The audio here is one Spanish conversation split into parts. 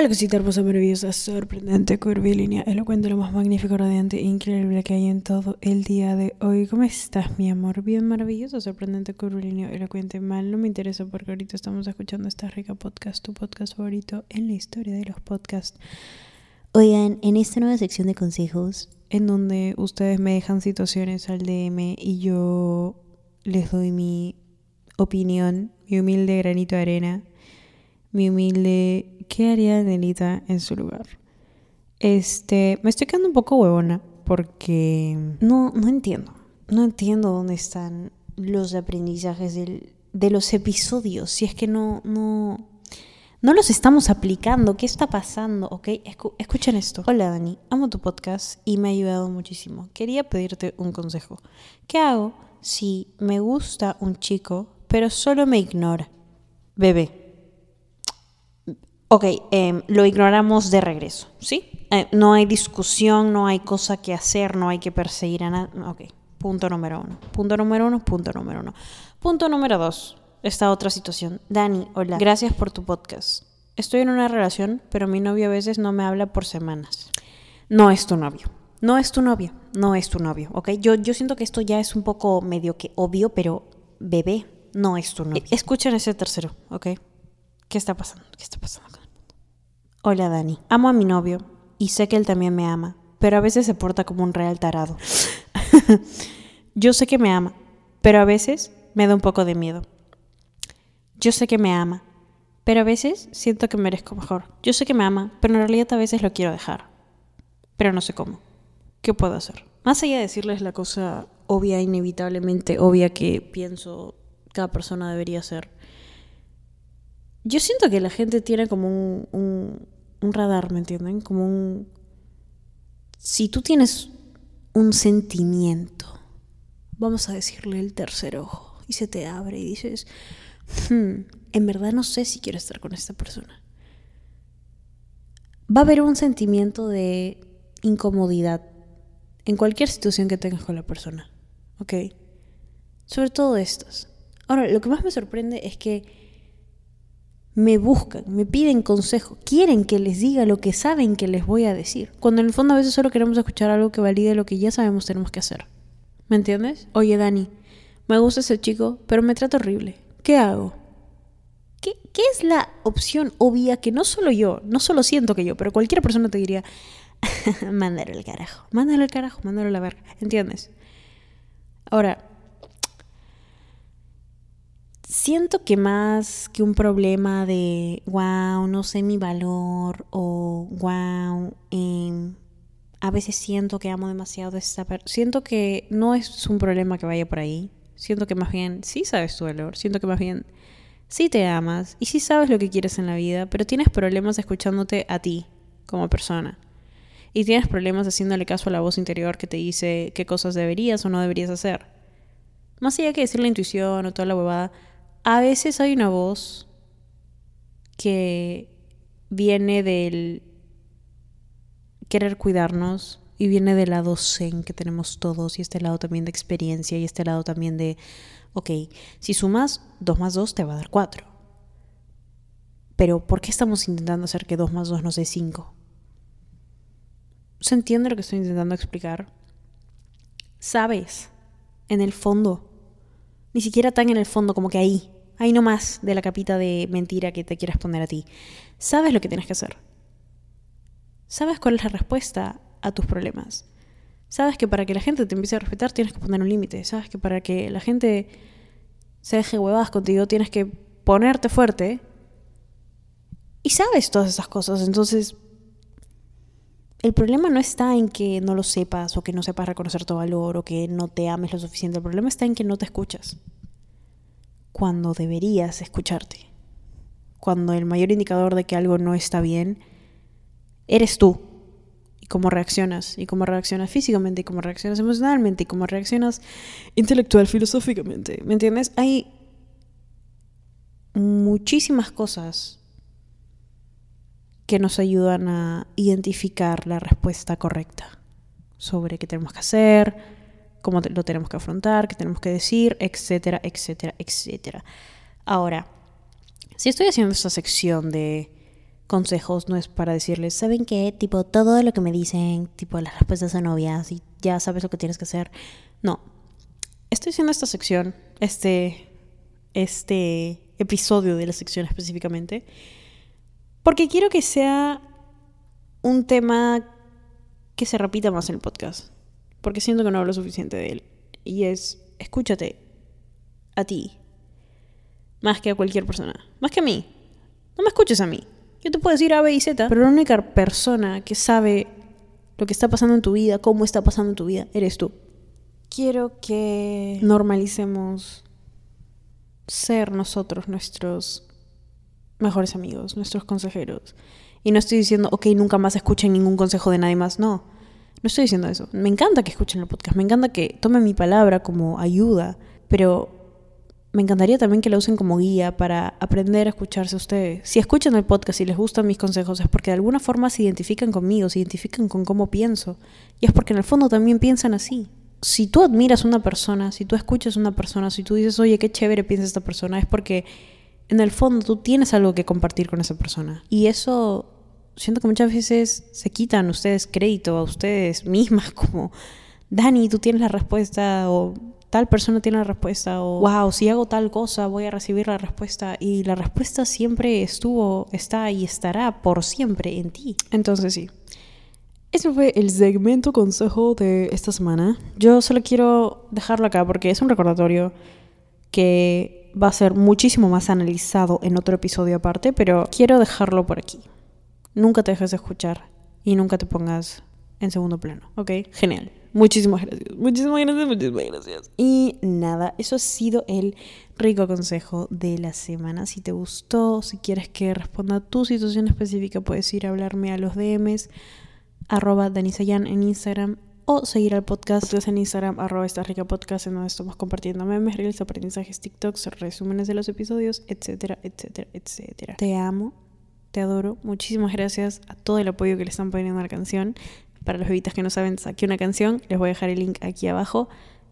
Hola cosita hermosa, maravillosa, sorprendente, curvilínea, elocuente, lo más magnífico, radiante e increíble que hay en todo el día de hoy. ¿Cómo estás, mi amor? Bien maravilloso, sorprendente, curvilíneo, elocuente, mal. No me interesa porque ahorita estamos escuchando esta rica podcast, tu podcast favorito en la historia de los podcasts. Oigan, en esta nueva sección de consejos, en donde ustedes me dejan situaciones al DM y yo les doy mi opinión, mi humilde granito de arena, mi humilde ¿qué haría Nelita en su lugar? Este, me estoy quedando un poco huevona porque no, no entiendo. No entiendo dónde están los aprendizajes del, de los episodios. Si es que no, no, no los estamos aplicando. ¿Qué está pasando? Ok, escuchen esto. Hola Dani, amo tu podcast y me ha ayudado muchísimo. Quería pedirte un consejo. ¿Qué hago si me gusta un chico pero solo me ignora? Bebé, Ok, em, lo ignoramos de regreso, ¿sí? Eh, no hay discusión, no hay cosa que hacer, no hay que perseguir a nadie. Ok, punto número uno. Punto número uno, punto número uno. Punto número dos, esta otra situación. Dani, hola, gracias por tu podcast. Estoy en una relación, pero mi novio a veces no me habla por semanas. No es tu novio. No es tu novio. No es tu novio, ¿ok? Yo, yo siento que esto ya es un poco medio que obvio, pero bebé, no es tu novio. Escuchen ese tercero, ¿ok? ¿Qué está pasando? ¿Qué está pasando mundo? Hola Dani. Amo a mi novio y sé que él también me ama, pero a veces se porta como un real tarado. Yo sé que me ama, pero a veces me da un poco de miedo. Yo sé que me ama, pero a veces siento que merezco mejor. Yo sé que me ama, pero en realidad a veces lo quiero dejar. Pero no sé cómo. ¿Qué puedo hacer? Más allá de decirles la cosa obvia, inevitablemente obvia que pienso cada persona debería hacer, yo siento que la gente tiene como un, un, radar, ¿me entienden? Como un... Si tú tienes un sentimiento, vamos a decirle el tercer ojo, y se te abre y dices, hmm, en verdad no sé si quiero estar con esta persona. Va a haber un sentimiento de incomodidad en cualquier situación que tengas con la persona, ¿ok? Sobre todo estas. Ahora, lo que más me sorprende es que me buscan, me piden consejo, quieren que les diga lo que saben que les voy a decir. Cuando en el fondo a veces solo queremos escuchar algo que valide lo que ya sabemos tenemos que hacer. ¿Me entiendes? Oye, Dani, me gusta ese chico, pero me trata horrible. ¿Qué hago? ¿Qué, ¿Qué, es la opción obvia que no solo yo, no solo siento que yo, pero cualquier persona te diría, mándalo al carajo, mándalo al carajo, mándalo a la verga, ¿entiendes? Ahora, siento que más que un problema de, wow, no sé mi valor o, wow, em, a veces siento que amo demasiado a esta persona, siento que no es un problema que vaya por ahí, siento que más bien sí sabes tu valor, siento que más bien sí te amas y sí sabes lo que quieres en la vida, pero tienes problemas escuchándote a ti como persona. Y tienes problemas haciéndole caso a la voz interior que te dice qué cosas deberías o no deberías hacer. Más allá que decir la intuición o toda la huevada, a veces hay una voz que viene del querer cuidarnos y viene del lado zen que tenemos todos y este lado también de experiencia y este lado también de, ok, si sumas 2 más 2 te va a dar 4. Pero ¿por qué estamos intentando hacer que 2 más 2 nos dé 5? ¿Se entiende lo que estoy intentando explicar? Sabes, en el fondo, ni siquiera tan en el fondo como que ahí, ahí nomás de la capita de mentira que te quieras poner a ti. Sabes lo que tienes que hacer. Sabes cuál es la respuesta a tus problemas. Sabes que para que la gente te empiece a respetar tienes que poner un límite. Sabes que para que la gente se deje huevadas contigo tienes que ponerte fuerte. Y sabes todas esas cosas. Entonces, el problema no está en que no lo sepas o que no sepas reconocer tu valor o que no te ames lo suficiente. El problema está en que no te escuchas. Cuando deberías escucharte. Cuando el mayor indicador de que algo no está bien eres tú cómo reaccionas, y cómo reaccionas físicamente, y cómo reaccionas emocionalmente, y cómo reaccionas intelectual, filosóficamente. ¿Me entiendes? Hay muchísimas cosas que nos ayudan a identificar la respuesta correcta sobre qué tenemos que hacer, cómo lo tenemos que afrontar, qué tenemos que decir, etcétera, etcétera, etcétera. Ahora, si estoy haciendo esta sección de consejos no es para decirles, ¿saben qué? Tipo, todo lo que me dicen, tipo, las respuestas son obvias y ya sabes lo que tienes que hacer. No. Estoy haciendo esta sección, este, este episodio de la sección específicamente, porque quiero que sea un tema que se repita más en el podcast, porque siento que no hablo suficiente de él. Y es, escúchate a ti, más que a cualquier persona, más que a mí. No me escuches a mí, yo te puedo decir A, B y Z, pero la única persona que sabe lo que está pasando en tu vida, cómo está pasando en tu vida, eres tú. Quiero que normalicemos ser nosotros nuestros mejores amigos, nuestros consejeros. Y no estoy diciendo, ok, nunca más escuchen ningún consejo de nadie más. No, no estoy diciendo eso. Me encanta que escuchen el podcast, me encanta que tomen mi palabra como ayuda, pero me encantaría también que la usen como guía para aprender a escucharse a ustedes. Si escuchan el podcast y les gustan mis consejos es porque de alguna forma se identifican conmigo, se identifican con cómo pienso. Y es porque en el fondo también piensan así. Si tú admiras a una persona, si tú escuchas a una persona, si tú dices, oye, qué chévere piensa esta persona, es porque en el fondo tú tienes algo que compartir con esa persona. Y eso siento que muchas veces se quitan ustedes crédito a ustedes mismas, como, Dani, tú tienes la respuesta o tal persona tiene la respuesta o wow, si hago tal cosa voy a recibir la respuesta y la respuesta siempre estuvo, está y estará por siempre en ti. Entonces sí. Ese fue el segmento consejo de esta semana. Yo solo quiero dejarlo acá porque es un recordatorio que va a ser muchísimo más analizado en otro episodio aparte, pero quiero dejarlo por aquí. Nunca te dejes de escuchar y nunca te pongas en segundo plano, ¿ok? Genial. Muchísimas gracias. Muchísimas gracias, muchísimas gracias. Y nada, eso ha sido el rico consejo de la semana. Si te gustó, si quieres que responda a tu situación específica, puedes ir a hablarme a los DMs, arroba Danisayan en Instagram o seguir al podcast en Instagram, arroba esta rica podcast, en donde estamos compartiendo memes, reels, aprendizajes, TikToks, resúmenes de los episodios, etcétera, etcétera, etcétera. Te amo, te adoro. Muchísimas gracias a todo el apoyo que le están poniendo a la canción. Para los bebitas que no saben, saqué una canción, les voy a dejar el link aquí abajo.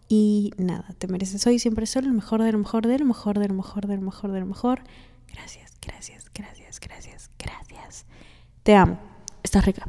Y nada, te mereces hoy siempre solo el mejor de lo mejor, de lo mejor, de lo mejor, de lo mejor, de lo mejor. Gracias, gracias, gracias, gracias, gracias. Te amo. Estás rica.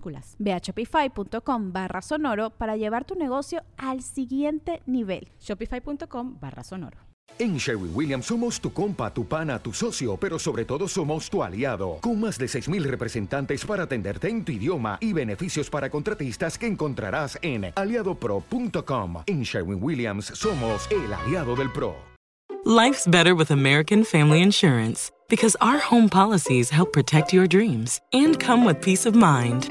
minúsculas. Ve a shopify.com barra sonoro para llevar tu negocio al siguiente nivel. Shopify.com barra sonoro. En Sherwin Williams somos tu compa, tu pana, tu socio, pero sobre todo somos tu aliado, con más de 6.000 representantes para atenderte en tu idioma y beneficios para contratistas que encontrarás en aliadopro.com. En Sherwin Williams somos el aliado del PRO. Life's better with American Family Insurance because our home policies help protect your dreams and come with peace of mind.